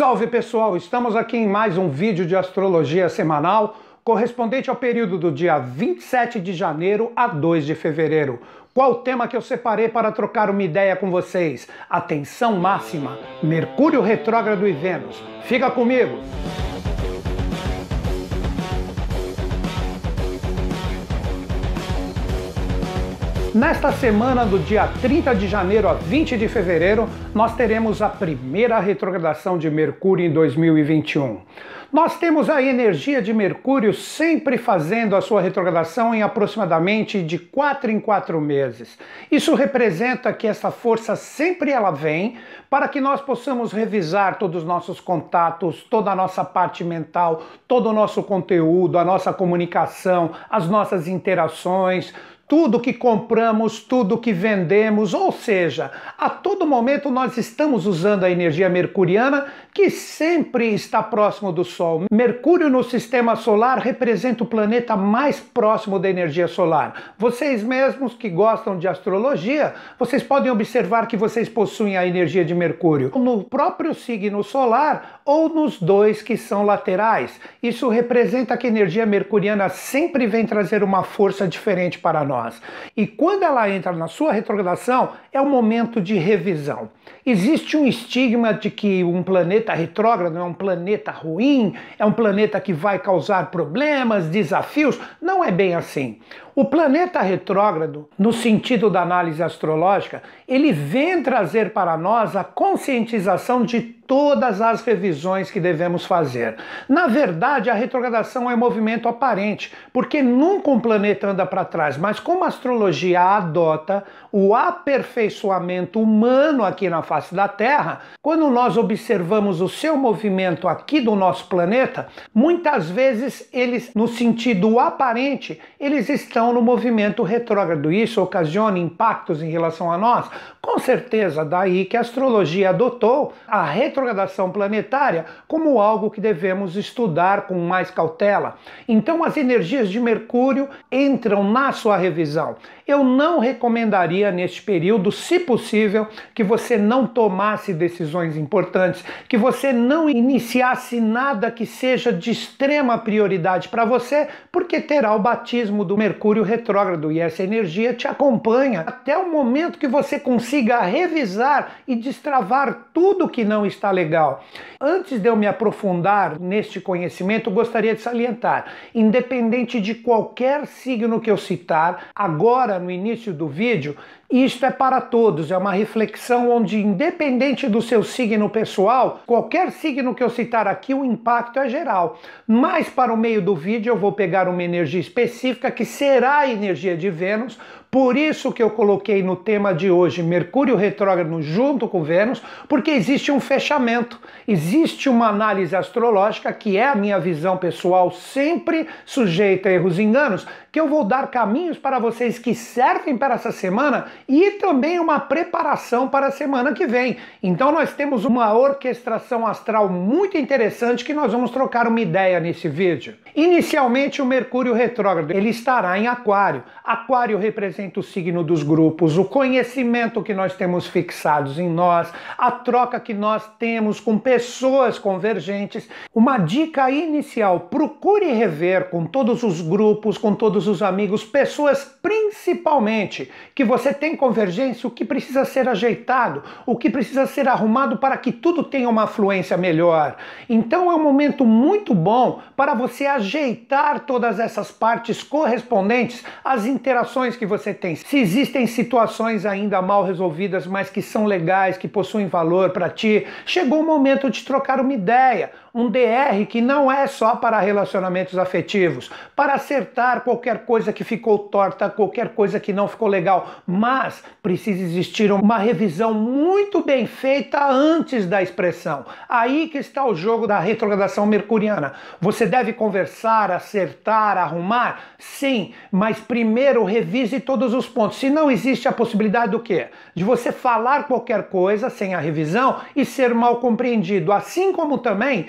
Salve pessoal, estamos aqui em mais um vídeo de astrologia semanal correspondente ao período do dia 27 de janeiro a 2 de fevereiro. Qual o tema que eu separei para trocar uma ideia com vocês? Atenção máxima: Mercúrio retrógrado e Vênus. Fica comigo! Nesta semana, do dia 30 de janeiro a 20 de fevereiro, nós teremos a primeira retrogradação de Mercúrio em 2021. Nós temos a energia de Mercúrio sempre fazendo a sua retrogradação em aproximadamente de 4 em 4 meses. Isso representa que essa força sempre ela vem para que nós possamos revisar todos os nossos contatos, toda a nossa parte mental, todo o nosso conteúdo, a nossa comunicação, as nossas interações, tudo que compramos, tudo que vendemos, ou seja, a todo momento nós estamos usando a energia mercuriana que sempre está próximo do Sol. Mercúrio no sistema solar representa o planeta mais próximo da energia solar. Vocês mesmos que gostam de astrologia, vocês podem observar que vocês possuem a energia de Mercúrio no próprio signo solar ou nos dois que são laterais. Isso representa que a energia mercuriana sempre vem trazer uma força diferente para nós nós. E quando ela entra na sua retrogradação, é um momento de revisão. Existe um estigma de que um planeta retrógrado é um planeta ruim, é um planeta que vai causar problemas, desafios. Não é bem assim. O planeta retrógrado, no sentido da análise astrológica, ele vem trazer para nós a conscientização de todas as revisões que devemos fazer. Na verdade, a retrogradação é um movimento aparente, porque nunca um planeta anda para trás, mas como a astrologia adota o aperfeiçoamento humano aqui na face da Terra, quando nós observamos o seu movimento aqui do nosso planeta, muitas vezes eles, no sentido aparente, eles estão no movimento retrógrado. Isso ocasiona impactos em relação a nós? Com certeza, daí que a astrologia adotou a retrogradação planetária como algo que devemos estudar com mais cautela. Então, as energias de Mercúrio entram na sua revisão. Eu não recomendaria neste período, se possível, que você não tomasse decisões importantes, que você não iniciasse nada que seja de extrema prioridade para você, porque terá o batismo do Mercúrio retrógrado e essa energia te acompanha até o momento que você consiga revisar e destravar tudo que não está legal. Antes de eu me aprofundar neste conhecimento, gostaria de salientar: independente de qualquer signo que eu citar, agora no início do vídeo, isto é para todos, é uma reflexão onde, independente do seu signo pessoal, qualquer signo que eu citar aqui, o impacto é geral. Mas para o meio do vídeo eu vou pegar uma energia específica que será a energia de Vênus, por isso que eu coloquei no tema de hoje Mercúrio retrógrado junto com Vênus, porque existe um fechamento, existe uma análise astrológica que é a minha visão pessoal, sempre sujeita a erros e enganos, que eu vou dar caminhos para vocês que servem para essa semana e também uma preparação para a semana que vem. Então nós temos uma orquestração astral muito interessante que nós vamos trocar uma ideia nesse vídeo. Inicialmente o Mercúrio retrógrado, ele estará em Aquário. Aquário representa o signo dos grupos, o conhecimento que nós temos fixados em nós, a troca que nós temos com pessoas convergentes. Uma dica inicial, procure rever com todos os grupos, com todos os amigos, pessoas principalmente que você tem convergência, o que precisa ser ajeitado, o que precisa ser arrumado para que tudo tenha uma fluência melhor. Então é um momento muito bom para você ajeitar todas essas partes correspondentes às interações que você tem. Se existem situações ainda mal resolvidas, mas que são legais, que possuem valor para ti, chegou o momento de trocar uma ideia, um DR que não é só para relacionamentos afetivos, para acertar qualquer coisa que ficou torta, qualquer coisa que não ficou legal, mas precisa existir uma revisão muito bem feita antes da expressão. Aí que está o jogo da retrogradação mercuriana. Você deve conversar, acertar, arrumar? Sim, mas primeiro revise todos os pontos. Se não existe a possibilidade do quê? De você falar qualquer coisa sem a revisão e ser mal compreendido. Assim como também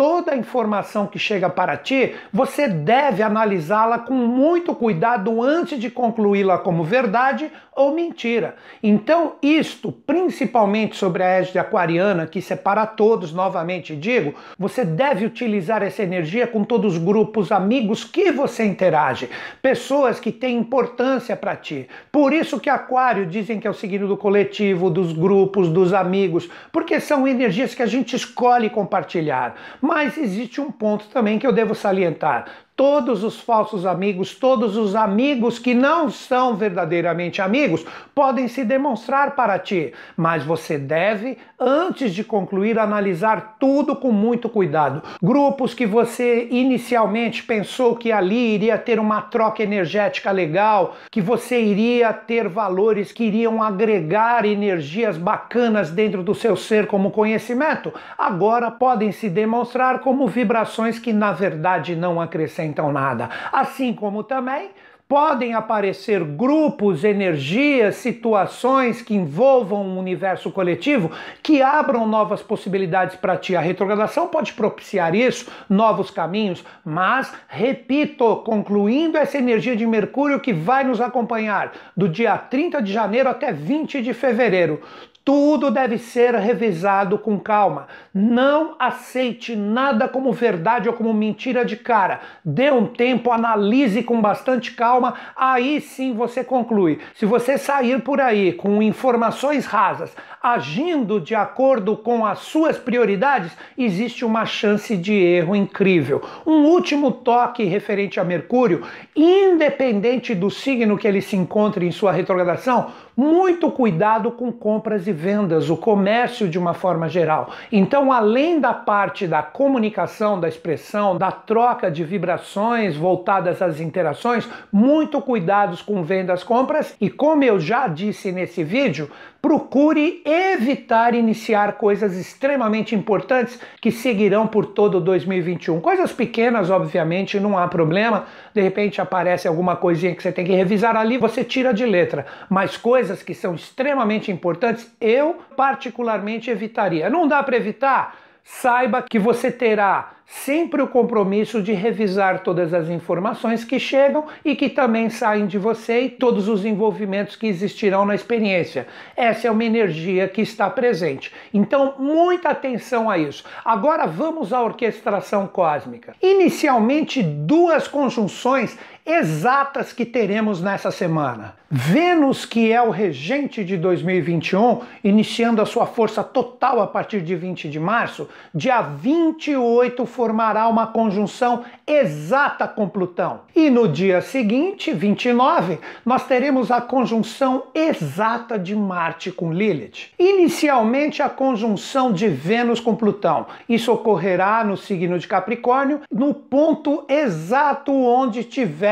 toda a informação que chega para ti, você deve analisá-la com muito cuidado antes de concluí-la como verdade ou mentira. Então, isto, principalmente sobre a égide aquariana, que separa todos, novamente digo, você deve utilizar essa energia com todos os grupos amigos que você interage, pessoas que têm importância para ti. Por isso que Aquário dizem que é o signo do coletivo, dos grupos, dos amigos, porque são energias que a gente escolhe compartilhar. Mas existe um ponto também que eu devo salientar todos os falsos amigos, todos os amigos que não são verdadeiramente amigos, podem se demonstrar para ti, mas você deve, antes de concluir, analisar tudo com muito cuidado. Grupos que você inicialmente pensou que ali iria ter uma troca energética legal, que você iria ter valores que iriam agregar energias bacanas dentro do seu ser como conhecimento, agora podem se demonstrar como vibrações que na verdade não acrescentam acrescentam nada. Assim como também podem aparecer grupos, energias, situações que envolvam um universo coletivo que abram novas possibilidades para ti. A retrogradação pode propiciar isso, novos caminhos, mas, repito, concluindo essa energia de Mercúrio que vai nos acompanhar do dia 30 de janeiro até 20 de fevereiro. Tudo deve ser revisado com calma. Não aceite nada como verdade ou como mentira de cara. Dê um tempo, analise com bastante calma, aí sim você conclui. Se você sair por aí com informações rasas, agindo de acordo com as suas prioridades, existe uma chance de erro incrível. Um último toque referente a Mercúrio, independente do signo que ele se encontre em sua retrogradação, muito cuidado com compras e vendas, o comércio de uma forma geral. Então, além da parte da comunicação, da expressão, da troca de vibrações voltadas às interações, muito cuidados com vendas, compras e como eu já disse nesse vídeo, procure evitar iniciar coisas extremamente importantes que seguirão por todo 2021. Coisas pequenas, obviamente, não há problema. De repente aparece alguma coisinha que você tem que revisar ali, você tira de letra. Mas coisas que são extremamente importantes, eu particularmente evitaria. Não dá para evitar? Saiba que você terá sempre o compromisso de revisar todas as informações que chegam e que também saem de você e todos os envolvimentos que existirão na experiência. Essa é uma energia que está presente. Então, muita atenção a isso. Agora vamos à orquestração cósmica. Inicialmente, duas conjunções exatas que teremos nessa semana. Vênus, que é o regente de 2021, iniciando a sua força total a partir de 20 de março, dia 28 formará uma conjunção exata com Plutão. E no dia seguinte, 29, nós teremos a conjunção exata de Marte com Lilith. Inicialmente, a conjunção de Vênus com Plutão. Isso ocorrerá no signo de Capricórnio, no ponto exato onde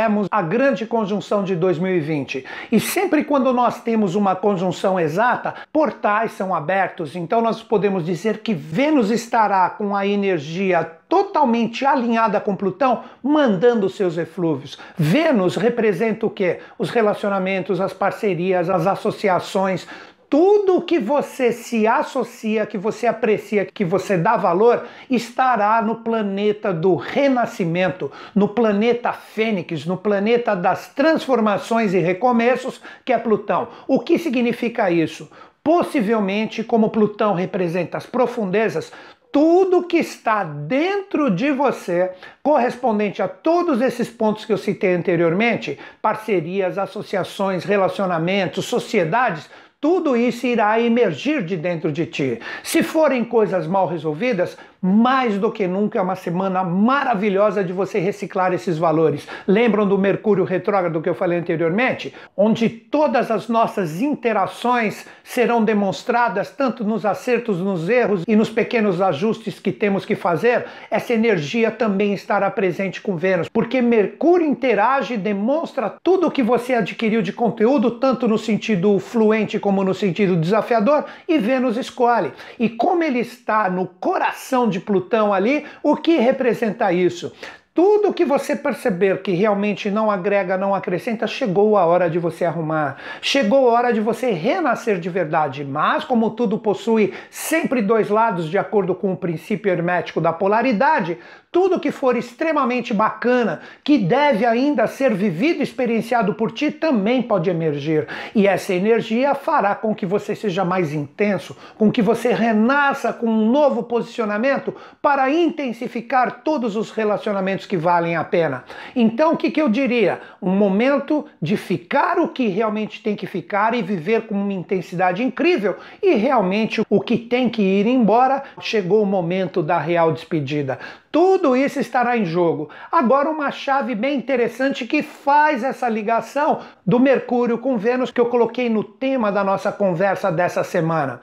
tivemos a grande conjunção de 2020. E sempre quando nós temos uma conjunção exata, portais são abertos, então nós podemos dizer que Vênus estará com a energia totalmente alinhada com Plutão, mandando seus eflúvios. Vênus representa o quê? Os relacionamentos, as parcerias, as associações, tudo que você se associa, que você aprecia, que você dá valor, estará no planeta do renascimento, no planeta Fênix, no planeta das transformações e recomeços, que é Plutão. O que significa isso? Possivelmente, como Plutão representa as profundezas, tudo que está dentro de você, correspondente a todos esses pontos que eu citei anteriormente, parcerias, associações, relacionamentos, sociedades, tudo isso irá emergir de dentro de ti. Se forem coisas mal resolvidas, mais do que nunca é uma semana maravilhosa de você reciclar esses valores. Lembram do Mercúrio retrógrado que eu falei anteriormente? Onde todas as nossas interações serão demonstradas tanto nos acertos, nos erros e nos pequenos ajustes que temos que fazer. Essa energia também estará presente com Vênus, porque Mercúrio interage e demonstra tudo o que você adquiriu de conteúdo, tanto no sentido fluente como no sentido desafiador, e Vênus escolhe. E como ele está no coração de Plutão ali, o que representa isso? Tudo que você perceber que realmente não agrega, não acrescenta, chegou a hora de você arrumar. Chegou a hora de você renascer de verdade. Mas, como tudo possui sempre dois lados, de acordo com o princípio hermético da polaridade, tudo que for extremamente bacana, que deve ainda ser vivido experienciado por ti, também pode emergir. E essa energia fará com que você seja mais intenso, com que você renasça com um novo posicionamento para intensificar todos os relacionamentos que valem a pena. Então, o que, que eu diria? Um momento de ficar o que realmente tem que ficar e viver com uma intensidade incrível, e realmente o que tem que ir embora, chegou o momento da real despedida. Tudo isso estará em jogo. Agora, uma chave bem interessante que faz essa ligação do Mercúrio com Vênus que eu coloquei no tema da nossa conversa dessa semana.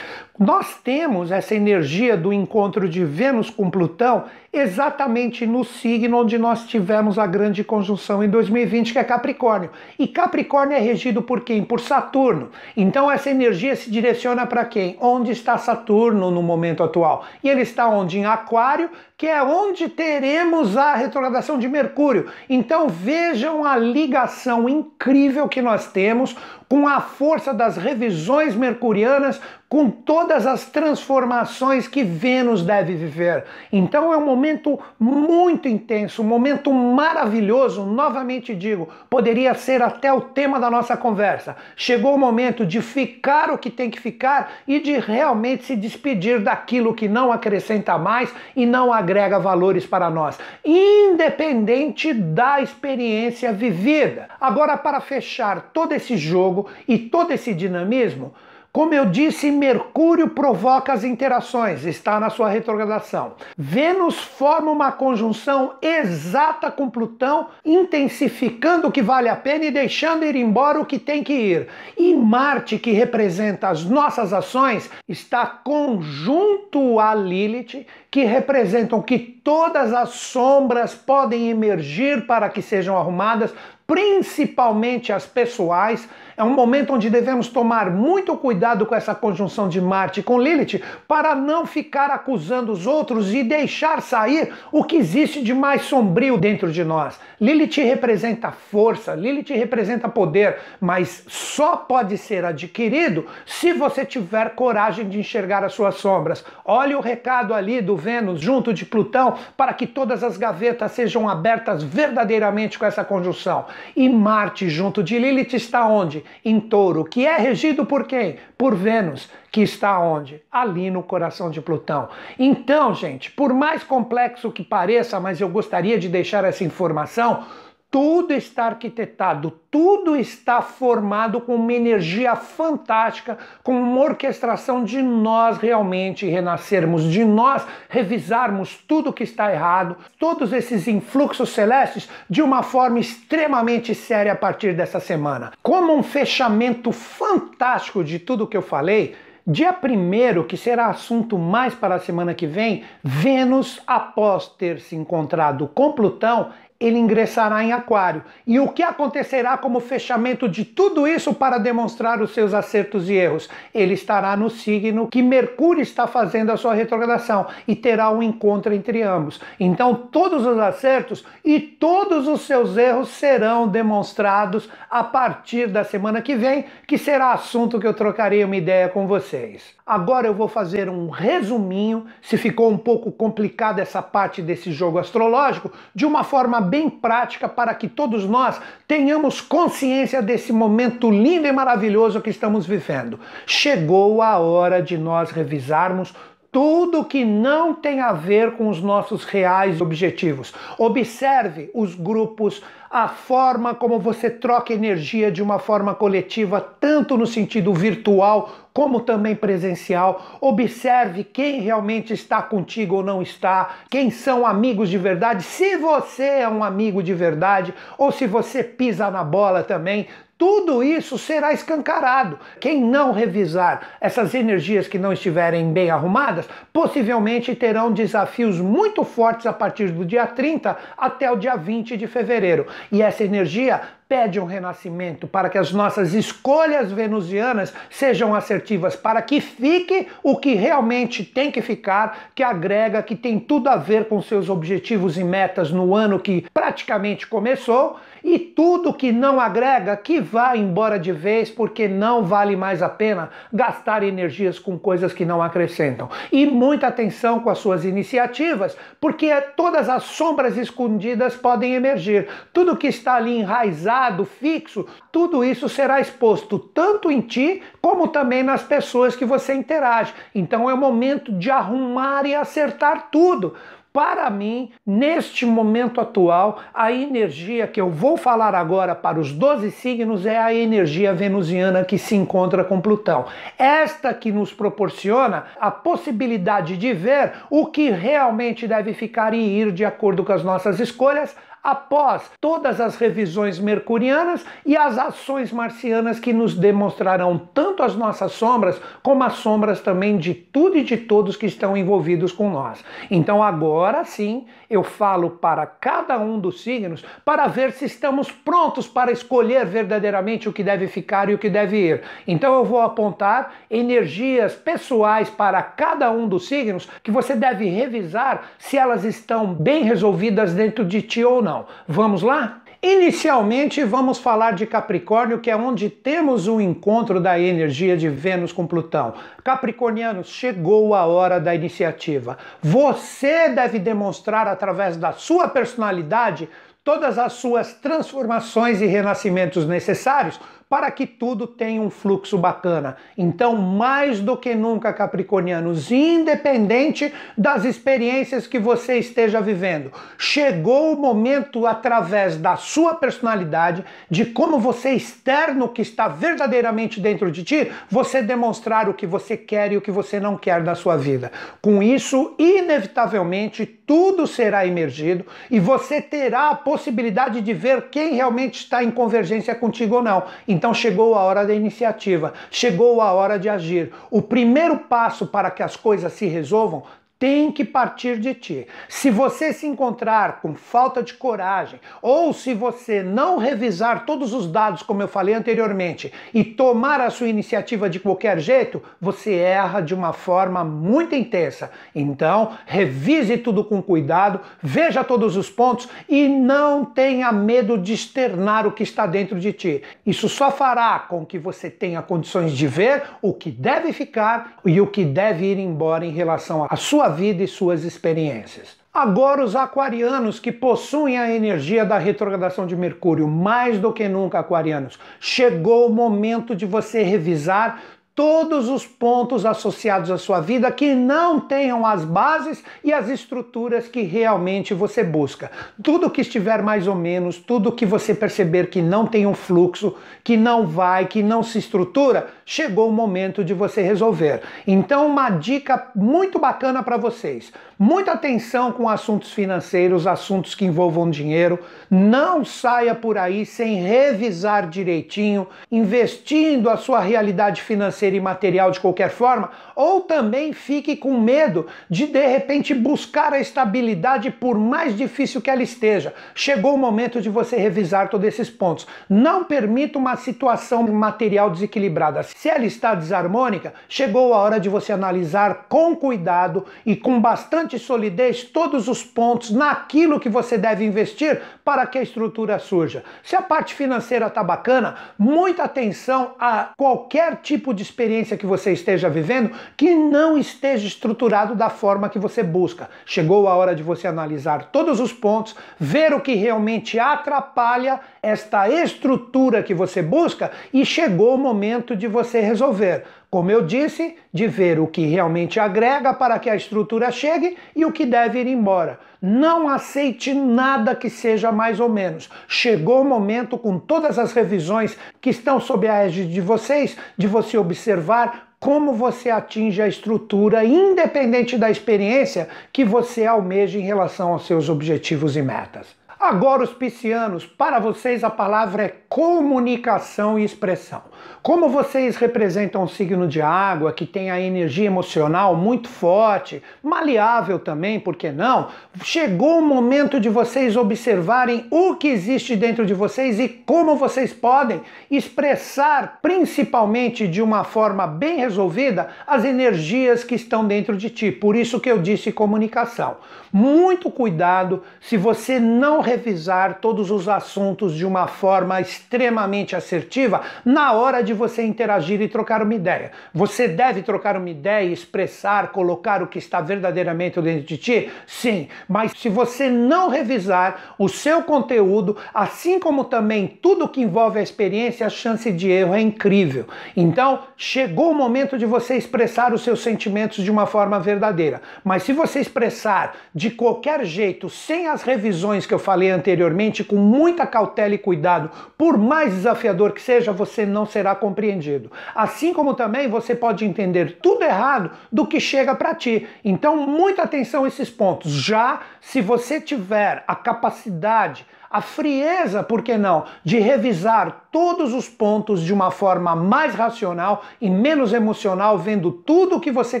Nós temos essa energia do encontro de Vênus com Plutão exatamente no signo onde nós tivemos a grande conjunção em 2020, que é Capricórnio. E Capricórnio é regido por quem? Por Saturno. Então essa energia se direciona para quem? Onde está Saturno no momento atual? E ele está onde? Em Aquário, que é onde teremos a retrogradação de Mercúrio. Então vejam a ligação incrível que nós temos com a força das revisões mercurianas, com todas as transformações que Vênus deve viver. Então é um momento muito intenso, um momento maravilhoso. Novamente digo, poderia ser até o tema da nossa conversa. Chegou o momento de ficar o que tem que ficar e de realmente se despedir daquilo que não acrescenta mais e não agrega valores para nós, independente da experiência vivida. Agora, para fechar todo esse jogo, e todo esse dinamismo, como eu disse, Mercúrio provoca as interações, está na sua retrogradação. Vênus forma uma conjunção exata com Plutão, intensificando o que vale a pena e deixando ir embora o que tem que ir. E Marte, que representa as nossas ações, está conjunto a Lilith, que representam que todas as sombras podem emergir para que sejam arrumadas, principalmente as pessoais. É um momento onde devemos tomar muito cuidado com essa conjunção de Marte com Lilith para não ficar acusando os outros e deixar sair o que existe de mais sombrio dentro de nós. Lilith representa força, Lilith representa poder, mas só pode ser adquirido se você tiver coragem de enxergar as suas sombras. Olha o recado ali do Vênus junto de Plutão para que todas as gavetas sejam abertas verdadeiramente com essa conjunção. E Marte junto de Lilith está onde? Em Touro, que é regido por quem? Por Vênus, que está onde? Ali no coração de Plutão. Então, gente, por mais complexo que pareça, mas eu gostaria de deixar essa informação, tudo está arquitetado, tudo está formado com uma energia fantástica, com uma orquestração de nós realmente renascermos, de nós revisarmos tudo que está errado, todos esses influxos celestes de uma forma extremamente séria a partir dessa semana. Como um fechamento fantástico de tudo que eu falei, Dia 1, que será assunto mais para a semana que vem, Vênus, após ter se encontrado com Plutão, ele ingressará em Aquário. E o que acontecerá como fechamento de tudo isso para demonstrar os seus acertos e erros? Ele estará no signo que Mercúrio está fazendo a sua retrogradação e terá um encontro entre ambos. Então, todos os acertos e todos os seus erros serão demonstrados a partir da semana que vem, que será assunto que eu trocarei uma ideia com vocês. Agora eu vou fazer um resuminho, se ficou um pouco complicada essa parte desse jogo astrológico, de uma forma bem prática para que todos nós tenhamos consciência desse momento lindo e maravilhoso que estamos vivendo. Chegou a hora de nós revisarmos tudo que não tem a ver com os nossos reais objetivos. Observe os grupos, a forma como você troca energia de uma forma coletiva, tanto no sentido virtual como também presencial. Observe quem realmente está contigo ou não está, quem são amigos de verdade, se você é um amigo de verdade ou se você pisa na bola também tudo isso será escancarado. Quem não revisar essas energias que não estiverem bem arrumadas, possivelmente terão desafios muito fortes a partir do dia 30 até o dia 20 de fevereiro. E essa energia pede um renascimento para que as nossas escolhas venusianas sejam assertivas, para que fique o que realmente tem que ficar, que agrega, que tem tudo a ver com seus objetivos e metas no ano que praticamente começou, e tudo que não agrega, que vá embora de vez, porque não vale mais a pena gastar energias com coisas que não acrescentam. E muita atenção com as suas iniciativas, porque todas as sombras escondidas podem emergir. Tudo que está ali enraizado, fixo, tudo isso será exposto tanto em ti como também nas pessoas que você interage. Então é o momento de arrumar e acertar tudo. Para mim, neste momento atual, a energia que eu vou falar agora para os 12 signos é a energia venusiana que se encontra com Plutão. Esta que nos proporciona a possibilidade de ver o que realmente deve ficar e ir de acordo com as nossas escolhas após todas as revisões mercurianas e as ações marcianas que nos demonstrarão tanto as nossas sombras como as sombras também de tudo e de todos que estão envolvidos com nós. Então agora sim, eu falo para cada um dos signos para ver se estamos prontos para escolher verdadeiramente o que deve ficar e o que deve ir. Então eu vou apontar energias pessoais para cada um dos signos que você deve revisar se elas estão bem resolvidas dentro de ti ou não. Vamos lá? Inicialmente, vamos falar de Capricórnio, que é onde temos o encontro da energia de Vênus com Plutão. Capricornianos, chegou a hora da iniciativa. Você deve demonstrar através da sua personalidade todas as suas transformações e renascimentos necessários para que tudo tenha um fluxo bacana. Então, mais do que nunca, Capricornianos, independente das experiências que você esteja vivendo, chegou o momento, através da sua personalidade, de como você externo que está verdadeiramente dentro de ti, você demonstrar o que você quer e o que você não quer na sua vida. Com isso, inevitavelmente, tudo será emergido e você terá a possibilidade de ver quem realmente está em convergência contigo ou não. Então chegou a hora da iniciativa, chegou a hora de agir. O primeiro passo para que as coisas se resolvam tem que partir de ti. Se você se encontrar com falta de coragem, ou se você não revisar todos os dados, como eu falei anteriormente, e tomar a sua iniciativa de qualquer jeito, você erra de uma forma muito intensa. Então, revise tudo com cuidado, veja todos os pontos e não tenha medo de externar o que está dentro de ti. Isso só fará com que você tenha condições de ver o que deve ficar e o que deve ir embora em relação à sua vida e suas experiências. Agora, os aquarianos que possuem a energia da retrogradação de Mercúrio, mais do que nunca, aquarianos, chegou o momento de você revisar todos os pontos associados à sua vida que não tenham as bases e as estruturas que realmente você busca. Tudo que estiver mais ou menos, tudo que você perceber que não tem um fluxo, que não vai, que não se estrutura, chegou o momento de você resolver. Então, uma dica muito bacana para vocês: muita atenção com assuntos financeiros, assuntos que envolvam dinheiro. Não saia por aí sem revisar direitinho, investindo a sua realidade financeira e material de qualquer forma, ou também fique com medo de de repente buscar a estabilidade por mais difícil que ela esteja. Chegou o momento de você revisar todos esses pontos. Não permita uma situação material desequilibrada. Se ela está desarmônica, chegou a hora de você analisar com cuidado e com bastante solidez todos os pontos naquilo que você deve investir para que a estrutura surja. Se a parte financeira está bacana, muita atenção a qualquer tipo de experiência que você esteja vivendo que não esteja estruturado da forma que você busca. Chegou a hora de você analisar todos os pontos, ver o que realmente atrapalha esta estrutura que você busca e chegou o momento de você resolver. Como eu disse, de ver o que realmente agrega para que a estrutura chegue e o que deve ir embora. Não aceite nada que seja mais ou menos. Chegou o momento, com todas as revisões que estão sob a égide de vocês, de você observar como você atinge a estrutura, independente da experiência que você almeja em relação aos seus objetivos e metas. Agora, os piscianos, para vocês a palavra é comunicação e expressão. Como vocês representam um signo de água que tem a energia emocional muito forte, maleável também, por que não? Chegou o momento de vocês observarem o que existe dentro de vocês e como vocês podem expressar, principalmente de uma forma bem resolvida, as energias que estão dentro de ti. Por isso que eu disse comunicação. Muito cuidado se você não revisar todos os assuntos de uma forma extremamente assertiva na hora de você interagir e trocar uma ideia. Você deve trocar uma ideia, expressar, colocar o que está verdadeiramente dentro de ti? Sim, mas se você não revisar o seu conteúdo, assim como também tudo que envolve a experiência, a chance de erro é incrível. Então, chegou o momento de você expressar os seus sentimentos de uma forma verdadeira. Mas se você expressar de qualquer jeito, sem as revisões que eu falei anteriormente, com muita cautela e cuidado, por mais desafiador que seja, você não será compreendido. Assim como também você pode entender tudo errado do que chega para ti. Então, muita atenção a esses pontos. Já se você tiver a capacidade, a frieza, por que não, de revisar todos os pontos de uma forma mais racional e menos emocional, vendo tudo o que você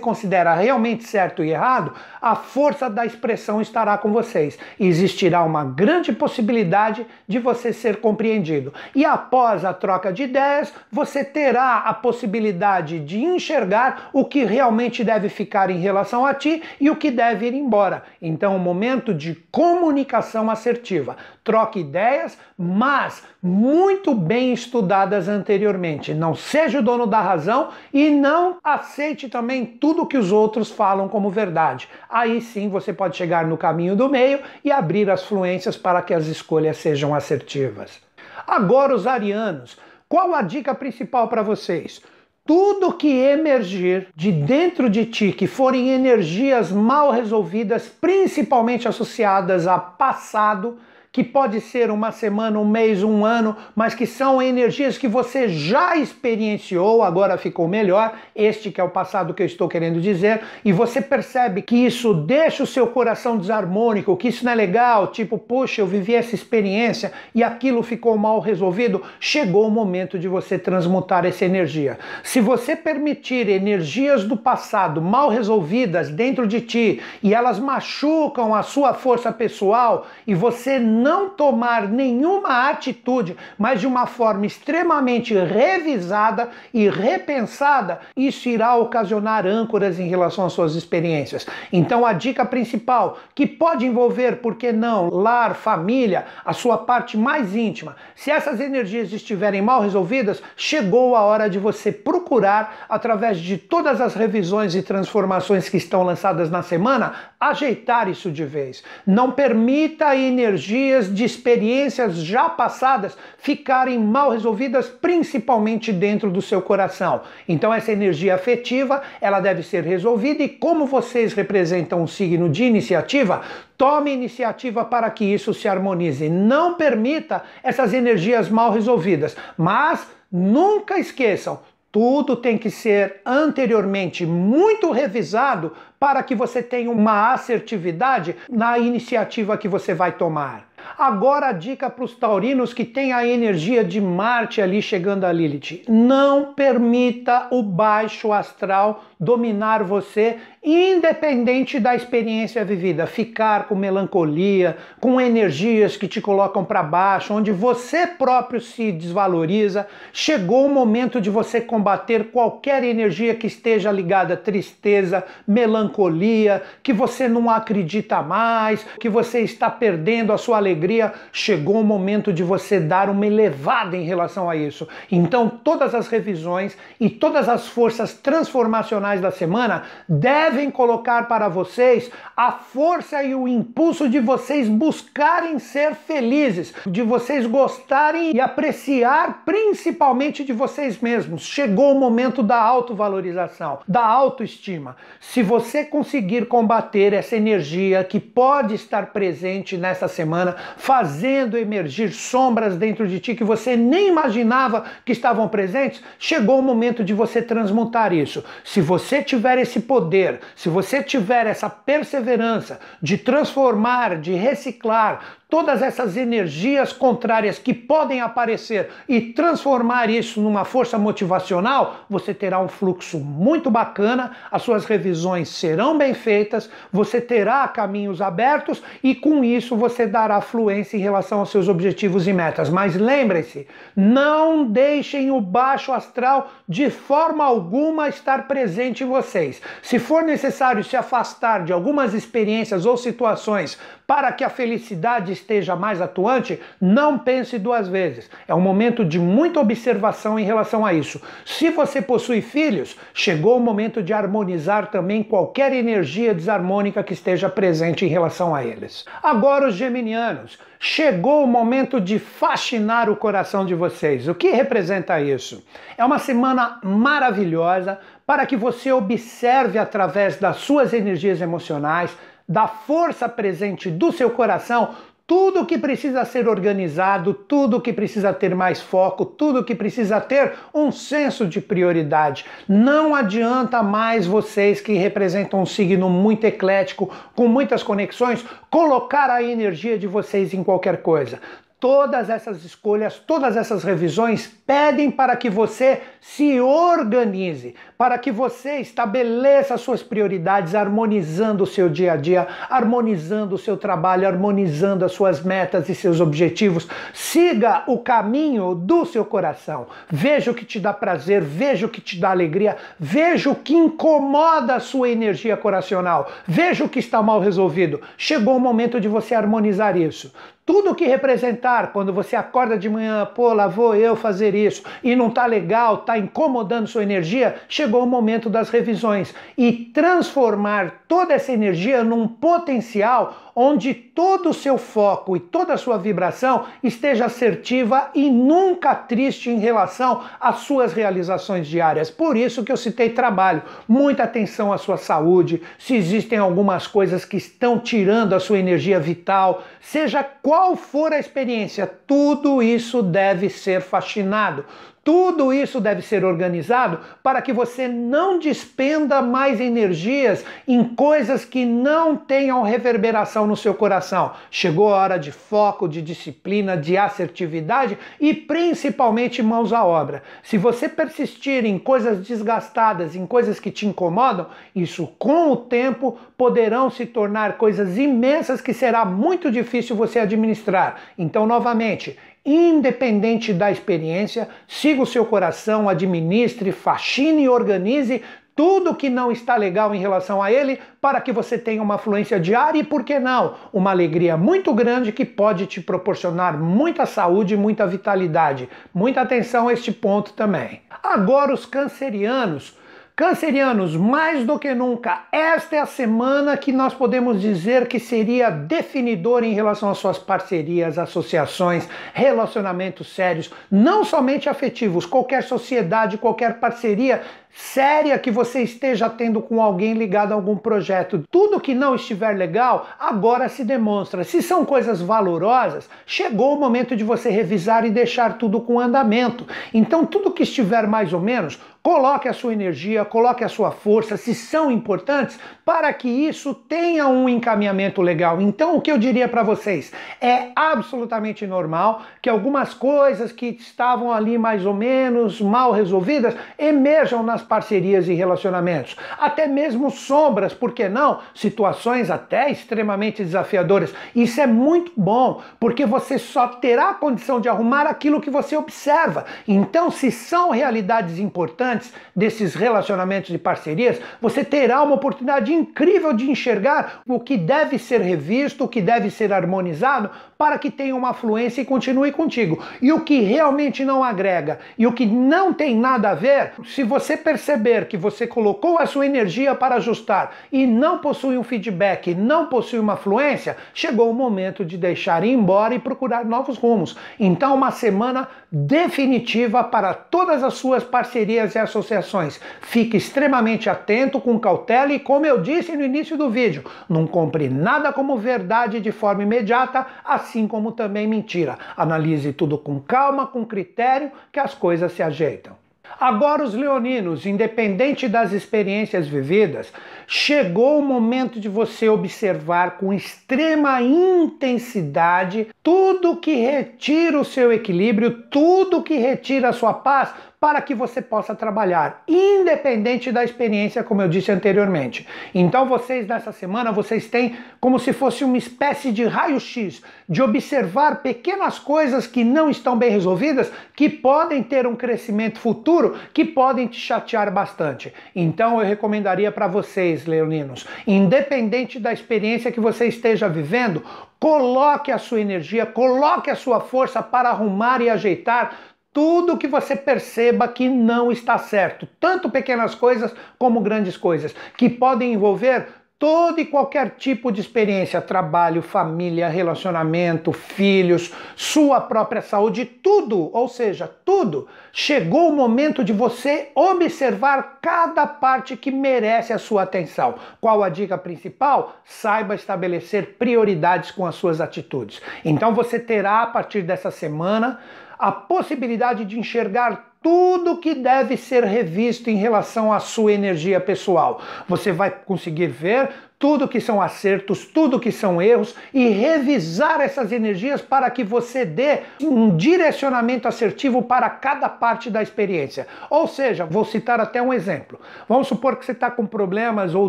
considera realmente certo e errado, a força da expressão estará com vocês e existirá uma grande possibilidade de você ser compreendido. E após a troca de ideias, você terá a possibilidade de enxergar o que realmente deve ficar em relação a ti e o que deve ir embora. Então, um momento de comunicação assertiva. Troque ideias, mas muito bem estudadas anteriormente. Não seja o dono da razão e não aceite também tudo que os outros falam como verdade. Aí sim você pode chegar no caminho do meio e abrir as fluências para que as escolhas sejam assertivas. Agora, os arianos, qual a dica principal para vocês? tudo que emergir de dentro de ti, que forem energias mal resolvidas, principalmente associadas a passado, que pode ser uma semana, um mês, um ano, mas que são energias que você já experienciou, agora ficou melhor, este que é o passado que eu estou querendo dizer, e você percebe que isso deixa o seu coração desarmônico, que isso não é legal, tipo, puxa, eu vivi essa experiência e aquilo ficou mal resolvido, chegou o momento de você transmutar essa energia. Se você permitir energias do passado mal resolvidas dentro de ti e elas machucam a sua força pessoal e você não tomar nenhuma atitude, mas de uma forma extremamente revisada e repensada, isso irá ocasionar âncoras em relação às suas experiências. Então, a dica principal, que pode envolver, por que não, lar, família, a sua parte mais íntima, se essas energias estiverem mal resolvidas, chegou a hora de você procurar, através de todas as revisões e transformações que estão lançadas na semana, ajeitar isso de vez. Não permita a energia de experiências já passadas ficarem mal resolvidas, principalmente dentro do seu coração. Então essa energia afetiva, ela deve ser resolvida e como vocês representam um signo de iniciativa, tome iniciativa para que isso se harmonize. Não permita essas energias mal resolvidas, mas nunca esqueçam, tudo tem que ser anteriormente muito revisado para que você tenha uma assertividade na iniciativa que você vai tomar. Agora a dica para os taurinos que têm a energia de Marte ali chegando a Lilith. Não permita o baixo astral dominar você, independente da experiência vivida. Ficar com melancolia, com energias que te colocam para baixo, onde você próprio se desvaloriza. Chegou o momento de você combater qualquer energia que esteja ligada a tristeza, melancolia, que você não acredita mais, que você está perdendo a sua alegria alegria, chegou o momento de você dar uma elevada em relação a isso. Então, todas as revisões e todas as forças transformacionais da semana devem colocar para vocês a força e o impulso de vocês buscarem ser felizes, de vocês gostarem e apreciar principalmente de vocês mesmos. Chegou o momento da autovalorização, da autoestima. Se você conseguir combater essa energia que pode estar presente nessa semana, fazendo emergir sombras dentro de ti que você nem imaginava que estavam presentes, chegou o momento de você transmutar isso. Se você tiver esse poder, se você tiver essa perseverança de transformar, de reciclar, todas essas energias contrárias que podem aparecer e transformar isso numa força motivacional, você terá um fluxo muito bacana, as suas revisões serão bem feitas, você terá caminhos abertos e com isso você dará fluência em relação aos seus objetivos e metas. Mas lembre-se, não deixem o baixo astral de forma alguma estar presente em vocês. Se for necessário se afastar de algumas experiências ou situações para que a felicidade esteja mais atuante, não pense duas vezes. É um momento de muita observação em relação a isso. Se você possui filhos, chegou o momento de harmonizar também qualquer energia desarmônica que esteja presente em relação a eles. Agora, os geminianos, chegou o momento de fascinar o coração de vocês. O que representa isso? É uma semana maravilhosa para que você observe através das suas energias emocionais da força presente do seu coração, tudo que precisa ser organizado, tudo que precisa ter mais foco, tudo que precisa ter um senso de prioridade. Não adianta mais vocês que representam um signo muito eclético, com muitas conexões, colocar a energia de vocês em qualquer coisa. Todas essas escolhas, todas essas revisões pedem para que você se organize, para que você estabeleça suas prioridades, harmonizando o seu dia a dia, harmonizando o seu trabalho, harmonizando as suas metas e seus objetivos. Siga o caminho do seu coração. Veja o que te dá prazer, veja o que te dá alegria, veja o que incomoda a sua energia coracional, veja o que está mal resolvido. Chegou o momento de você harmonizar isso tudo que representar quando você acorda de manhã, pô, lá vou eu fazer isso e não tá legal, tá incomodando sua energia, chegou o momento das revisões. E transformar toda essa energia num potencial onde todo o seu foco e toda a sua vibração esteja assertiva e nunca triste em relação às suas realizações diárias. Por isso que eu citei trabalho. Muita atenção à sua saúde, se existem algumas coisas que estão tirando a sua energia vital, seja qual for a experiência, tudo isso deve ser fascinado. Tudo isso deve ser organizado para que você não despenda mais energias em coisas que não tenham reverberação no seu coração. Chegou a hora de foco, de disciplina, de assertividade e principalmente mãos à obra. Se você persistir em coisas desgastadas, em coisas que te incomodam, isso com o tempo poderão se tornar coisas imensas que será muito difícil você administrar. Então, novamente, independente da experiência, siga o seu coração, administre, faxine e organize tudo que não está legal em relação a ele para que você tenha uma fluência diária e, por que não, uma alegria muito grande que pode te proporcionar muita saúde e muita vitalidade. Muita atenção a este ponto também. Agora, os cancerianos Cancerianos, mais do que nunca, esta é a semana que nós podemos dizer que seria definidora em relação às suas parcerias, associações, relacionamentos sérios, não somente afetivos, qualquer sociedade, qualquer parceria séria que você esteja tendo com alguém ligado a algum projeto. Tudo que não estiver legal, agora se demonstra. Se são coisas valorosas, chegou o momento de você revisar e deixar tudo com andamento. Então, tudo que estiver mais ou menos, coloque a sua energia, coloque a sua força, se são importantes, para que isso tenha um encaminhamento legal. Então, o que eu diria para vocês é absolutamente normal que algumas coisas que estavam ali mais ou menos mal resolvidas emerjam nas parcerias e relacionamentos. Até mesmo sombras, por que não? Situações até extremamente desafiadoras. Isso é muito bom, porque você só terá condição de arrumar aquilo que você observa. Então, se são realidades importantes desses relacionamentos e parcerias, você terá uma oportunidade incrível de enxergar o que deve ser revisto, o que deve ser harmonizado para que tenha uma fluência e continue contigo. E o que realmente não agrega e o que não tem nada a ver, se você perceber que você colocou a sua energia para ajustar e não possui um feedback, não possui uma fluência, chegou o momento de deixar ir embora e procurar novos rumos. Então, uma semana definitiva para todas as suas parcerias e associações. Fique extremamente atento, com cautela e, como eu disse no início do vídeo, não compre nada como verdade de forma imediata, assim como também mentira. Analise tudo com calma, com critério, que as coisas se ajeitam. Agora, os leoninos, independente das experiências vividas, chegou o momento de você observar com extrema intensidade tudo que retira o seu equilíbrio, tudo que retira a sua paz, para que você possa trabalhar, independente da experiência, como eu disse anteriormente. Então vocês nessa semana, vocês têm como se fosse uma espécie de raio-x, de observar pequenas coisas que não estão bem resolvidas, que podem ter um crescimento futuro, que podem te chatear bastante. Então eu recomendaria para vocês, leoninos, independente da experiência que você esteja vivendo, coloque a sua energia, coloque a sua força para arrumar e ajeitar tudo que você perceba que não está certo, tanto pequenas coisas como grandes coisas, que podem envolver todo e qualquer tipo de experiência, trabalho, família, relacionamento, filhos, sua própria saúde, tudo, ou seja, tudo. Chegou o momento de você observar cada parte que merece a sua atenção. Qual a dica principal? Saiba estabelecer prioridades com as suas atitudes. Então você terá a partir dessa semana a possibilidade de enxergar tudo que deve ser revisto em relação à sua energia pessoal. Você vai conseguir ver tudo que são acertos, tudo que são erros e revisar essas energias para que você dê um direcionamento assertivo para cada parte da experiência. Ou seja, vou citar até um exemplo. Vamos supor que você está com problemas ou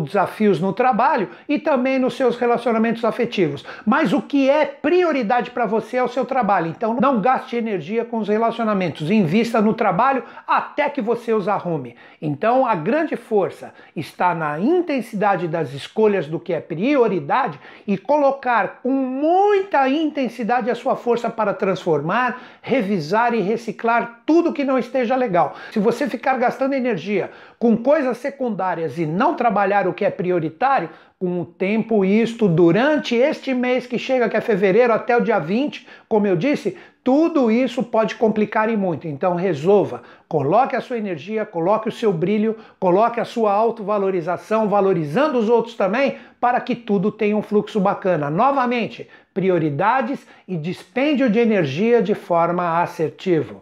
desafios no trabalho e também nos seus relacionamentos afetivos. Mas o que é prioridade para você é o seu trabalho. Então não gaste energia com os relacionamentos, invista no trabalho até que você os arrume. Então a grande força está na intensidade das escolhas do que é prioridade e colocar com muita intensidade a sua força para transformar, revisar e reciclar tudo que não esteja legal. Se você ficar gastando energia com coisas secundárias e não trabalhar o que é prioritário, com o tempo isto durante este mês que chega, que é fevereiro, até o dia 20, como eu disse, tudo isso pode complicar e muito. Então resolva, coloque a sua energia, coloque o seu brilho, coloque a sua autovalorização, valorizando os outros também, para que tudo tenha um fluxo bacana. Novamente, prioridades e dispêndio de energia de forma assertiva.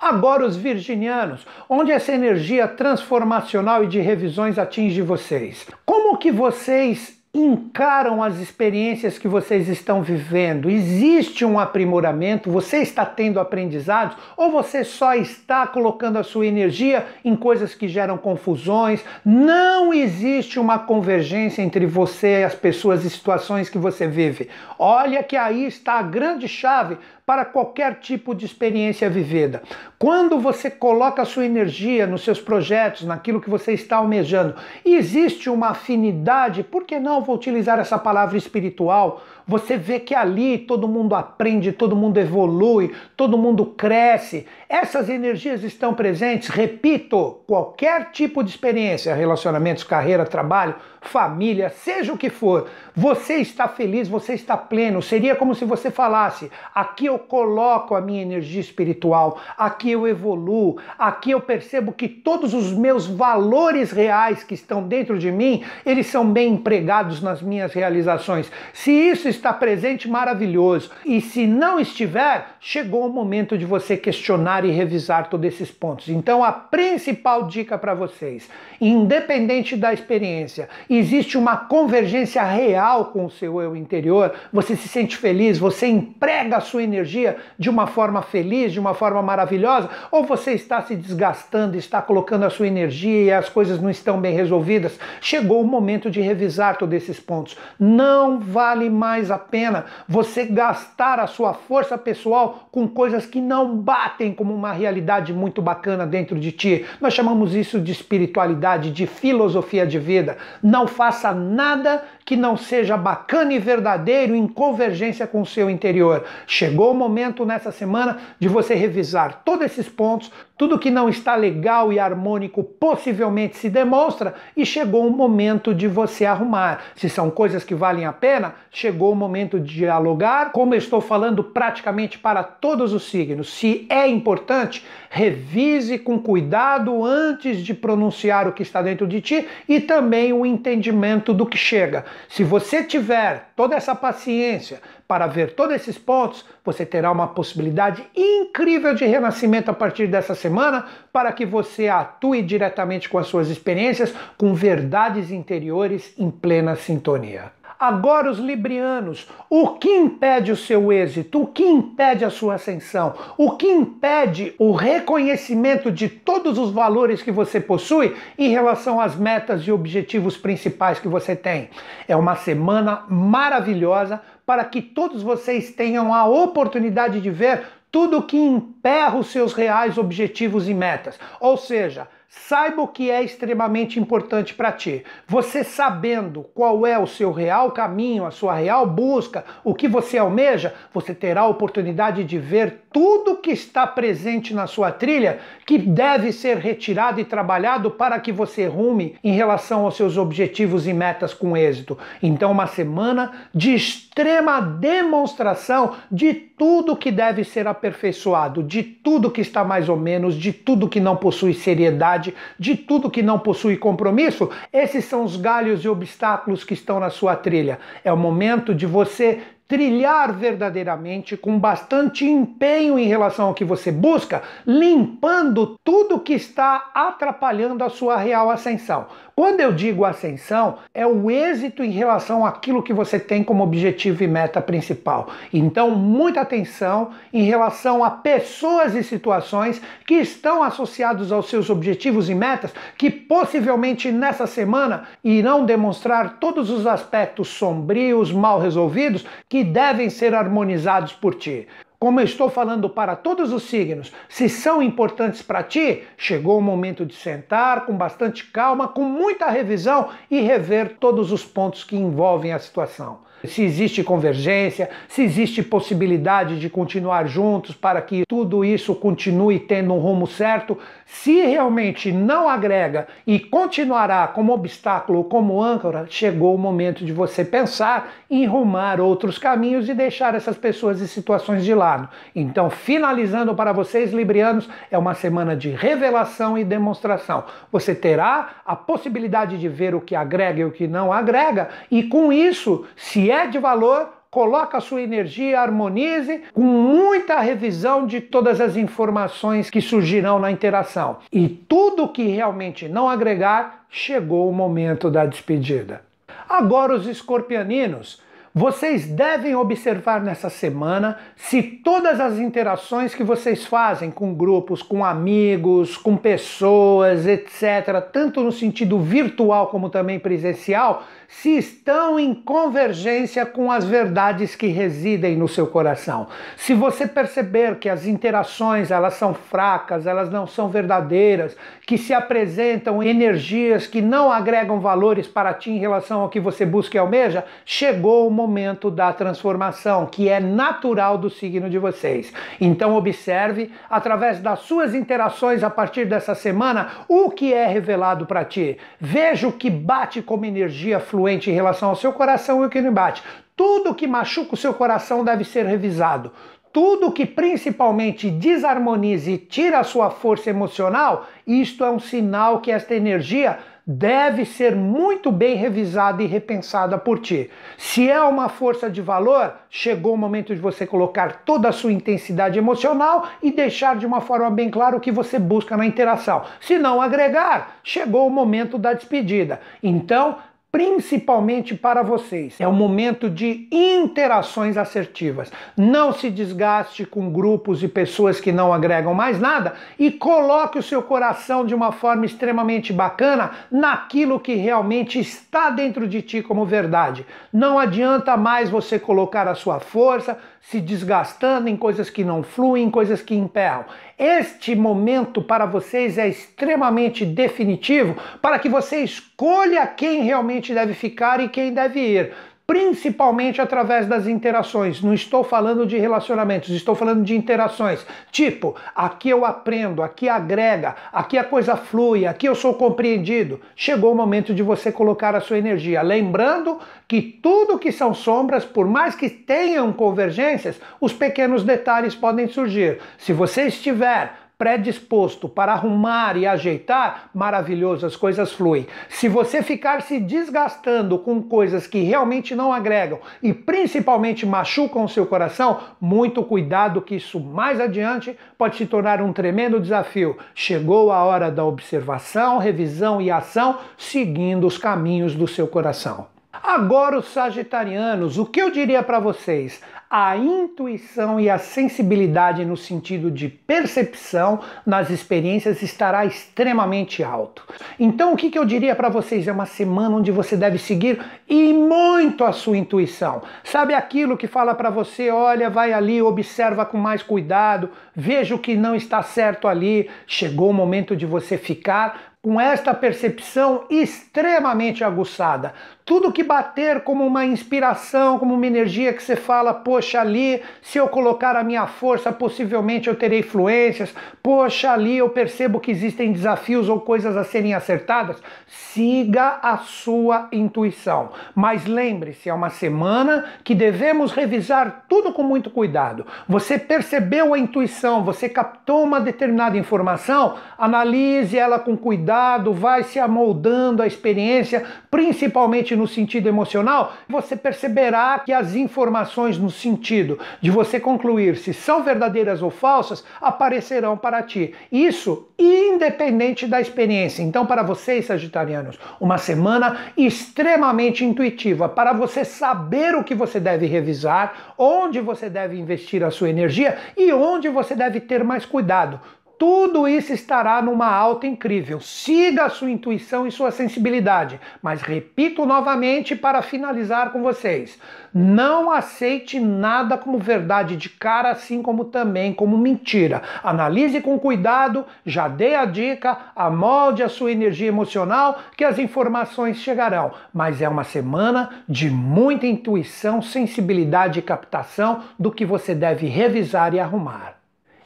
Agora os virginianos, onde essa energia transformacional e de revisões atinge vocês? Como que vocês encaram as experiências que vocês estão vivendo? Existe um aprimoramento? Você está tendo aprendizados? Ou você só está colocando a sua energia em coisas que geram confusões? Não existe uma convergência entre você e as pessoas e situações que você vive. Olha que aí está a grande chave para qualquer tipo de experiência vivida. Quando você coloca a sua energia nos seus projetos, naquilo que você está almejando, existe uma afinidade, por que não vou utilizar essa palavra espiritual? Você vê que ali todo mundo aprende, todo mundo evolui, todo mundo cresce. Essas energias estão presentes, repito, qualquer tipo de experiência, relacionamentos, carreira, trabalho, família, seja o que for, você está feliz, você está pleno. Seria como se você falasse: aqui eu coloco a minha energia espiritual, aqui eu evoluo, aqui eu percebo que todos os meus valores reais que estão dentro de mim, eles são bem empregados nas minhas realizações. Se isso está presente, maravilhoso. E se não estiver, chegou o momento de você questionar e revisar todos esses pontos. Então, a principal dica para vocês, independente da experiência, existe uma convergência real com o seu eu interior, você se sente feliz, você emprega a sua energia de uma forma feliz, de uma forma maravilhosa, ou você está se desgastando, está colocando a sua energia e as coisas não estão bem resolvidas, chegou o momento de revisar todos esses pontos. Não vale mais a pena você gastar a sua força pessoal com coisas que não batem com como uma realidade muito bacana dentro de ti. Nós chamamos isso de espiritualidade, de filosofia de vida. Não faça nada que não seja bacana e verdadeiro em convergência com o seu interior. Chegou o momento nessa semana de você revisar todos esses pontos, tudo que não está legal e harmônico possivelmente se demonstra e chegou o momento de você arrumar. Se são coisas que valem a pena, chegou o momento de dialogar. Como eu estou falando praticamente para todos os signos, se é importante, revise com cuidado antes de pronunciar o que está dentro de ti e também o entendimento do que chega. Se você tiver toda essa paciência para ver todos esses pontos, você terá uma possibilidade incrível de renascimento a partir dessa semana para que você atue diretamente com as suas experiências, com verdades interiores em plena sintonia. Agora, os librianos, o que impede o seu êxito? O que impede a sua ascensão? O que impede o reconhecimento de todos os valores que você possui em relação às metas e objetivos principais que você tem? É uma semana maravilhosa para que todos vocês tenham a oportunidade de ver tudo que emperra os seus reais objetivos e metas. Ou seja, Saiba o que é extremamente importante para ti. Você sabendo qual é o seu real caminho, a sua real busca, o que você almeja, você terá a oportunidade de ver tudo que está presente na sua trilha que deve ser retirado e trabalhado para que você rume em relação aos seus objetivos e metas com êxito. Então, uma semana de extrema demonstração de tudo que deve ser aperfeiçoado, de tudo que está mais ou menos, de tudo que não possui seriedade, de tudo que não possui compromisso. Esses são os galhos e obstáculos que estão na sua trilha. É o momento de você trilhar verdadeiramente com bastante empenho em relação ao que você busca, limpando tudo que está atrapalhando a sua real ascensão. Quando eu digo ascensão, é o êxito em relação àquilo que você tem como objetivo e meta principal. Então, muita atenção em relação a pessoas e situações que estão associados aos seus objetivos e metas, que possivelmente nessa semana irão demonstrar todos os aspectos sombrios, mal resolvidos, que devem ser harmonizados por ti. Como eu estou falando para todos os signos, se são importantes para ti, chegou o momento de sentar com bastante calma, com muita revisão e rever todos os pontos que envolvem a situação se existe convergência, se existe possibilidade de continuar juntos para que tudo isso continue tendo um rumo certo. Se realmente não agrega e continuará como obstáculo ou como âncora, chegou o momento de você pensar em rumar outros caminhos e deixar essas pessoas e situações de lado. Então, finalizando para vocês, Librianos, é uma semana de revelação e demonstração. Você terá a possibilidade de ver o que agrega e o que não agrega, e com isso, se é de valor, coloca a sua energia, harmonize com muita revisão de todas as informações que surgirão na interação. E tudo que realmente não agregar, chegou o momento da despedida. Agora os escorpianinos vocês devem observar nessa semana se todas as interações que vocês fazem com grupos, com amigos, com pessoas, etc., tanto no sentido virtual como também presencial, se estão em convergência com as verdades que residem no seu coração. Se você perceber que as interações elas são fracas, elas não são verdadeiras, que se apresentam energias que não agregam valores para ti em relação ao que você busca e almeja, chegou o momento da transformação, que é natural do signo de vocês. Então observe através das suas interações a partir dessa semana o que é revelado para ti. Veja o que bate como energia fluente em relação ao seu coração e o que não bate. Tudo que machuca o seu coração deve ser revisado. Tudo que principalmente desarmonize e tira a sua força emocional, isto é um sinal que esta energia deve ser muito bem revisada e repensada por ti. Se é uma força de valor, chegou o momento de você colocar toda a sua intensidade emocional e deixar de uma forma bem clara o que você busca na interação. Se não agregar, chegou o momento da despedida. Então, principalmente para vocês. É um momento de interações assertivas. Não se desgaste com grupos e pessoas que não agregam mais nada e coloque o seu coração de uma forma extremamente bacana naquilo que realmente está dentro de ti como verdade. Não adianta mais você colocar a sua força se desgastando em coisas que não fluem, em coisas que emperram. Este momento para vocês é extremamente definitivo para que você escolha quem realmente deve ficar e quem deve ir principalmente através das interações. Não estou falando de relacionamentos, estou falando de interações. Tipo, aqui eu aprendo, aqui agrega, aqui a coisa flui, aqui eu sou compreendido. Chegou o momento de você colocar a sua energia. Lembrando que tudo que são sombras, por mais que tenham convergências, os pequenos detalhes podem surgir. Se você estiver predisposto para arrumar e ajeitar, maravilhoso, as coisas fluem. Se você ficar se desgastando com coisas que realmente não agregam e principalmente machucam o seu coração, muito cuidado que isso mais adiante pode se tornar um tremendo desafio. Chegou a hora da observação, revisão e ação, seguindo os caminhos do seu coração. Agora, os sagitarianos, o que eu diria para vocês? A intuição e a sensibilidade no sentido de percepção nas experiências estará extremamente alto. Então, o que, que eu diria para vocês? É uma semana onde você deve seguir e muito a sua intuição. Sabe aquilo que fala para você: olha, vai ali, observa com mais cuidado, veja o que não está certo ali. Chegou o momento de você ficar com esta percepção extremamente aguçada. Tudo que bater como uma inspiração, como uma energia que você fala, poxa, ali, se eu colocar a minha força, possivelmente eu terei influências, poxa, ali eu percebo que existem desafios ou coisas a serem acertadas, siga a sua intuição. Mas lembre-se, é uma semana que devemos revisar tudo com muito cuidado. Você percebeu a intuição, você captou uma determinada informação, analise ela com cuidado, vai se amoldando a experiência, principalmente no sentido emocional, você perceberá que as informações no sentido de você concluir se são verdadeiras ou falsas aparecerão para ti. Isso independente da experiência. Então, para vocês, sagitarianos, uma semana extremamente intuitiva para você saber o que você deve revisar, onde você deve investir a sua energia e onde você deve ter mais cuidado tudo isso estará numa alta incrível. Siga a sua intuição e sua sensibilidade. Mas repito novamente para finalizar com vocês: não aceite nada como verdade de cara, assim como também como mentira. Analise com cuidado, já dei a dica, amolde a sua energia emocional que as informações chegarão. Mas é uma semana de muita intuição, sensibilidade e captação do que você deve revisar e arrumar.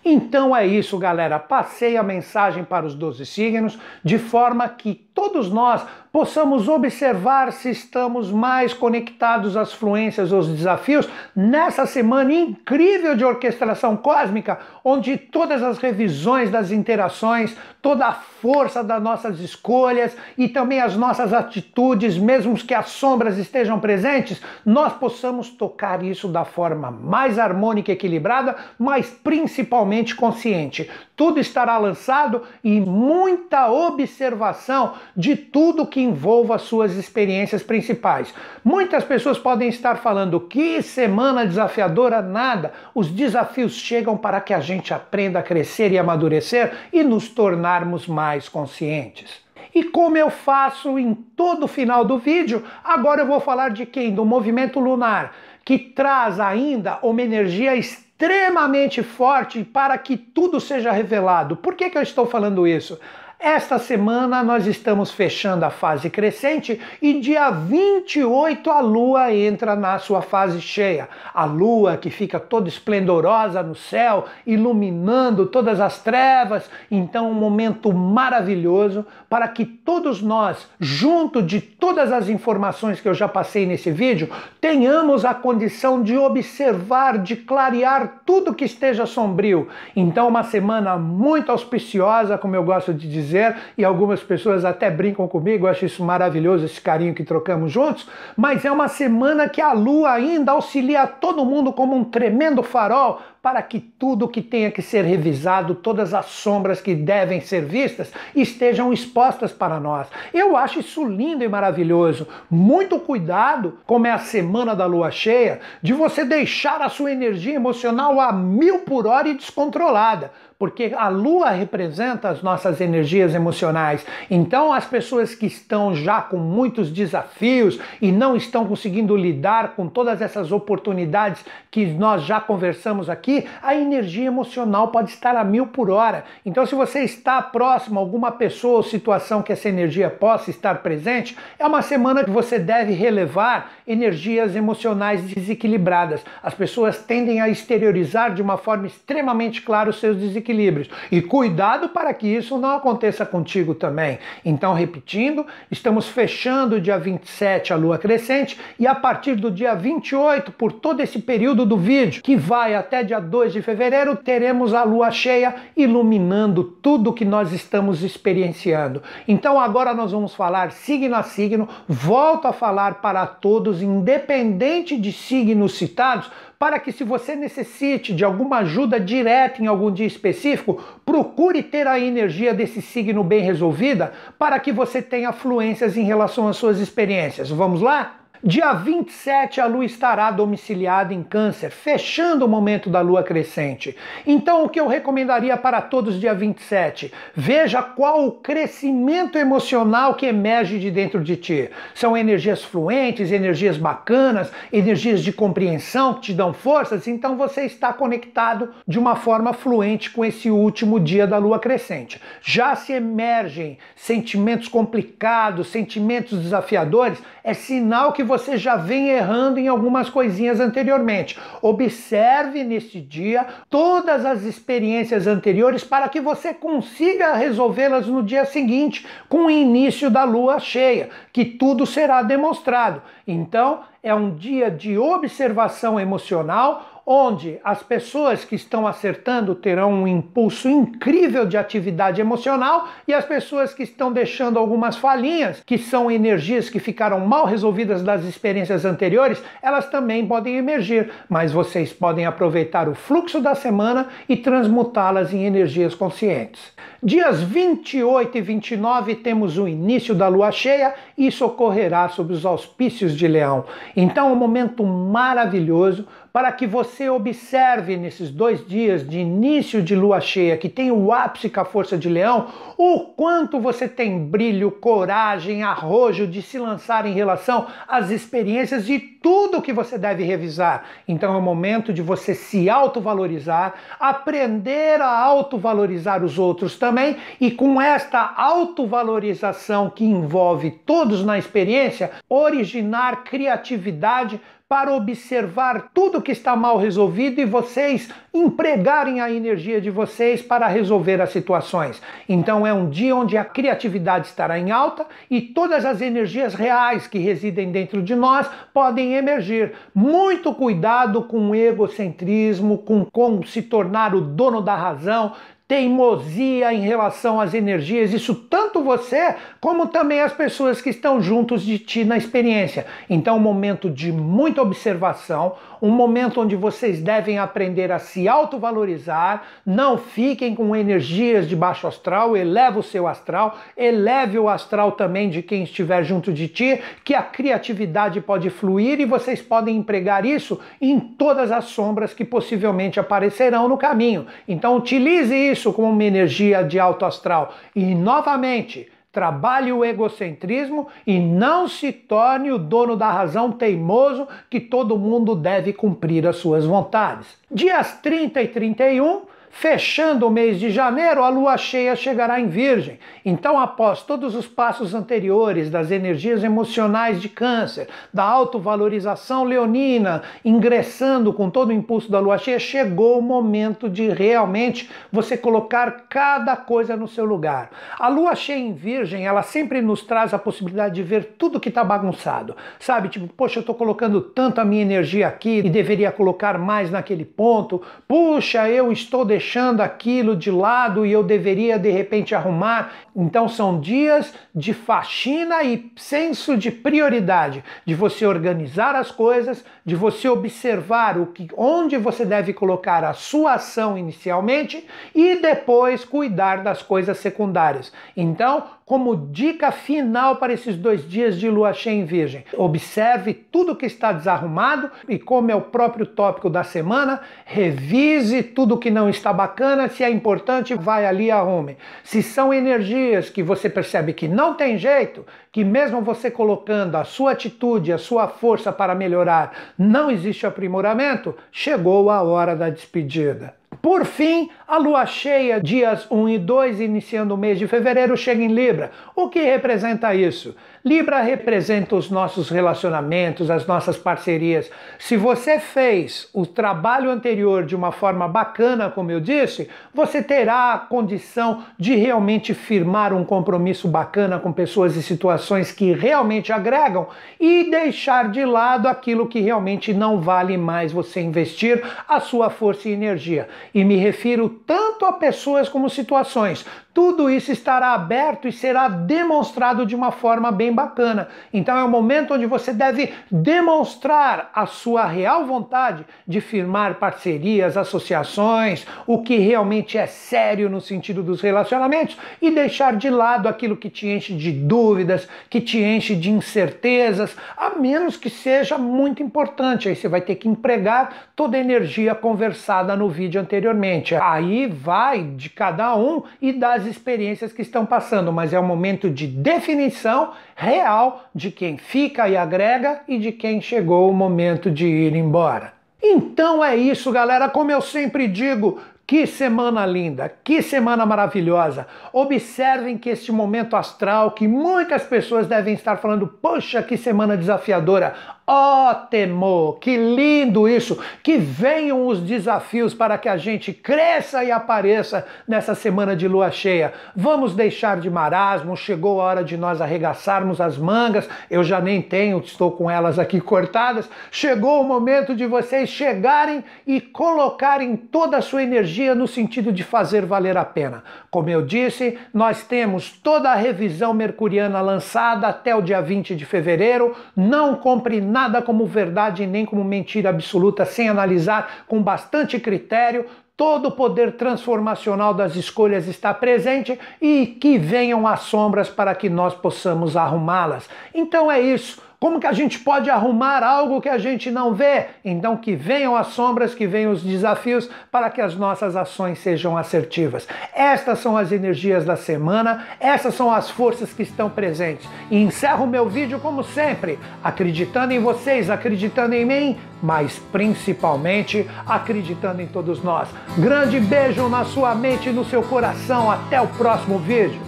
Então é isso, galera. Passei a mensagem para os 12 signos de forma que todos nós possamos observar se estamos mais conectados às fluências, aos desafios, nessa semana incrível de orquestração cósmica, onde todas as revisões das interações, toda a força das nossas escolhas e também as nossas atitudes, mesmo que as sombras estejam presentes, nós possamos tocar isso da forma mais harmônica e equilibrada, mas principalmente consciente. Tudo estará lançado e muita observação de tudo que envolva suas experiências principais. Muitas pessoas podem estar falando que semana desafiadora nada. Os desafios chegam para que a gente aprenda a crescer e amadurecer e nos tornarmos mais conscientes. E como eu faço em todo final do vídeo, agora eu vou falar de quem? Do movimento lunar, que traz ainda uma energia extremamente forte para que tudo seja revelado. Por que, que eu estou falando isso? Esta semana nós estamos fechando a fase crescente e dia 28 a lua entra na sua fase cheia. A lua que fica toda esplendorosa no céu, iluminando todas as trevas. Então, um momento maravilhoso para que todos nós, junto de todas as informações que eu já passei nesse vídeo, tenhamos a condição de observar, de clarear tudo que esteja sombrio. Então, uma semana muito auspiciosa, como eu gosto de dizer dizer, e algumas pessoas até brincam comigo, acho isso maravilhoso, esse carinho que trocamos juntos, mas é uma semana que a lua ainda auxilia todo mundo como um tremendo farol para que tudo que tenha que ser revisado, todas as sombras que devem ser vistas, estejam expostas para nós. Eu acho isso lindo e maravilhoso. Muito cuidado, como é a semana da lua cheia, de você deixar a sua energia emocional a mil por hora e descontrolada porque a lua representa as nossas energias emocionais. Então, as pessoas que estão já com muitos desafios e não estão conseguindo lidar com todas essas oportunidades que nós já conversamos aqui, a energia emocional pode estar a mil por hora. Então, se você está próximo a alguma pessoa ou situação que essa energia possa estar presente, é uma semana que você deve relevar energias emocionais desequilibradas. As pessoas tendem a exteriorizar de uma forma extremamente clara os seus desequilíbrios desequilíbrios. E cuidado para que isso não aconteça contigo também. Então, repetindo, estamos fechando o dia 27 a lua crescente e a partir do dia 28, por todo esse período do vídeo, que vai até dia 2 de fevereiro, teremos a lua cheia iluminando tudo que nós estamos experienciando. Então, agora nós vamos falar signo a signo, volto a falar para todos, independente de signos citados para que, se você necessite de alguma ajuda direta em algum dia específico, procure ter a energia desse signo bem resolvida para que você tenha fluências em relação às suas experiências. Vamos lá? Dia 27, a lua estará domiciliada em Câncer, fechando o momento da lua crescente. Então, o que eu recomendaria para todos dia 27? Veja qual o crescimento emocional que emerge de dentro de ti. São energias fluentes, energias bacanas, energias de compreensão que te dão forças, então você está conectado de uma forma fluente com esse último dia da lua crescente. Já se emergem sentimentos complicados, sentimentos desafiadores, é sinal que você já vem errando em algumas coisinhas anteriormente. Observe neste dia todas as experiências anteriores para que você consiga resolvê-las no dia seguinte, com o início da lua cheia, que tudo será demonstrado. Então, é um dia de observação emocional onde as pessoas que estão acertando terão um impulso incrível de atividade emocional e as pessoas que estão deixando algumas falhinhas, que são energias que ficaram mal resolvidas das experiências anteriores, elas também podem emergir, mas vocês podem aproveitar o fluxo da semana e transmutá-las em energias conscientes. Dias 28 e 29 temos o início da lua cheia, e isso ocorrerá sob os auspícios de Leão. Então, um momento maravilhoso para que você observe nesses dois dias de início de lua cheia, que tem o ápice com a força de leão, o quanto você tem brilho, coragem, arrojo de se lançar em relação às experiências e tudo que você deve revisar. Então é o momento de você se autovalorizar, aprender a autovalorizar os outros também e com esta autovalorização que envolve todos na experiência, originar criatividade para observar tudo que está mal resolvido e vocês empregarem a energia de vocês para resolver as situações. Então é um dia onde a criatividade estará em alta e todas as energias reais que residem dentro de nós podem emergir. Muito cuidado com o egocentrismo, com como se tornar o dono da razão, teimosia em relação às energias, isso tanto você como também as pessoas que estão juntos de ti na experiência. Então, um momento de muita observação, um momento onde vocês devem aprender a se autovalorizar, não fiquem com energias de baixo astral, eleva o seu astral, eleve o astral também de quem estiver junto de ti, que a criatividade pode fluir e vocês podem empregar isso em todas as sombras que possivelmente aparecerão no caminho. Então, utilize isso isso como uma energia de alto astral. E novamente, trabalhe o egocentrismo e não se torne o dono da razão teimoso que todo mundo deve cumprir as suas vontades. Dias 30 e 31 Fechando o mês de janeiro, a lua cheia chegará em Virgem. Então, após todos os passos anteriores das energias emocionais de Câncer, da autovalorização leonina, ingressando com todo o impulso da lua cheia, chegou o momento de realmente você colocar cada coisa no seu lugar. A lua cheia em Virgem, ela sempre nos traz a possibilidade de ver tudo que está bagunçado. Sabe, tipo, poxa, eu estou colocando tanto a minha energia aqui e deveria colocar mais naquele ponto. Puxa, eu estou deixando deixando aquilo de lado e eu deveria de repente arrumar. Então são dias de faxina e senso de prioridade, de você organizar as coisas, de você observar o que, onde você deve colocar a sua ação inicialmente e depois cuidar das coisas secundárias. Então, como dica final para esses dois dias de lua cheia em Virgem, observe tudo que está desarrumado e, como é o próprio tópico da semana, revise tudo que não está bacana. Se é importante, vai ali arrume. Se são energias que você percebe que não tem jeito, que mesmo você colocando a sua atitude, a sua força para melhorar, não existe aprimoramento, chegou a hora da despedida. Por fim, a lua cheia, dias 1 e 2, iniciando o mês de fevereiro, chega em Libra. O que representa isso? Libra representa os nossos relacionamentos, as nossas parcerias. Se você fez o trabalho anterior de uma forma bacana, como eu disse, você terá a condição de realmente firmar um compromisso bacana com pessoas e situações que realmente agregam e deixar de lado aquilo que realmente não vale mais você investir a sua força e energia. E me refiro tanto a pessoas como situações. Tudo isso estará aberto e será demonstrado de uma forma bem bacana. Então é o momento onde você deve demonstrar a sua real vontade de firmar parcerias, associações, o que realmente é sério no sentido dos relacionamentos e deixar de lado aquilo que te enche de dúvidas, que te enche de incertezas, a menos que seja muito importante. Aí você vai ter que empregar toda a energia conversada no vídeo anteriormente. Aí vai de cada um e das experiências que estão passando, mas é um momento de definição real de quem fica e agrega e de quem chegou o momento de ir embora. Então é isso, galera. Como eu sempre digo, que semana linda, que semana maravilhosa. Observem que este momento astral, que muitas pessoas devem estar falando, poxa, que semana desafiadora. Ótimo! Que lindo isso! Que venham os desafios para que a gente cresça e apareça nessa semana de lua cheia. Vamos deixar de marasmo, chegou a hora de nós arregaçarmos as mangas. Eu já nem tenho, estou com elas aqui cortadas. Chegou o momento de vocês chegarem e colocarem toda a sua energia no sentido de fazer valer a pena. Como eu disse, nós temos toda a revisão mercuriana lançada até o dia 20 de fevereiro. Não compre nada nada como verdade nem como mentira absoluta sem analisar com bastante critério. Todo o poder transformacional das escolhas está presente e que venham as sombras para que nós possamos arrumá-las. Então é isso. Como que a gente pode arrumar algo que a gente não vê? Então que venham as sombras, que venham os desafios para que as nossas ações sejam assertivas. Estas são as energias da semana, essas são as forças que estão presentes. E encerro o meu vídeo como sempre, acreditando em vocês, acreditando em mim, mas principalmente acreditando em todos nós. Grande beijo na sua mente e no seu coração. Até o próximo vídeo.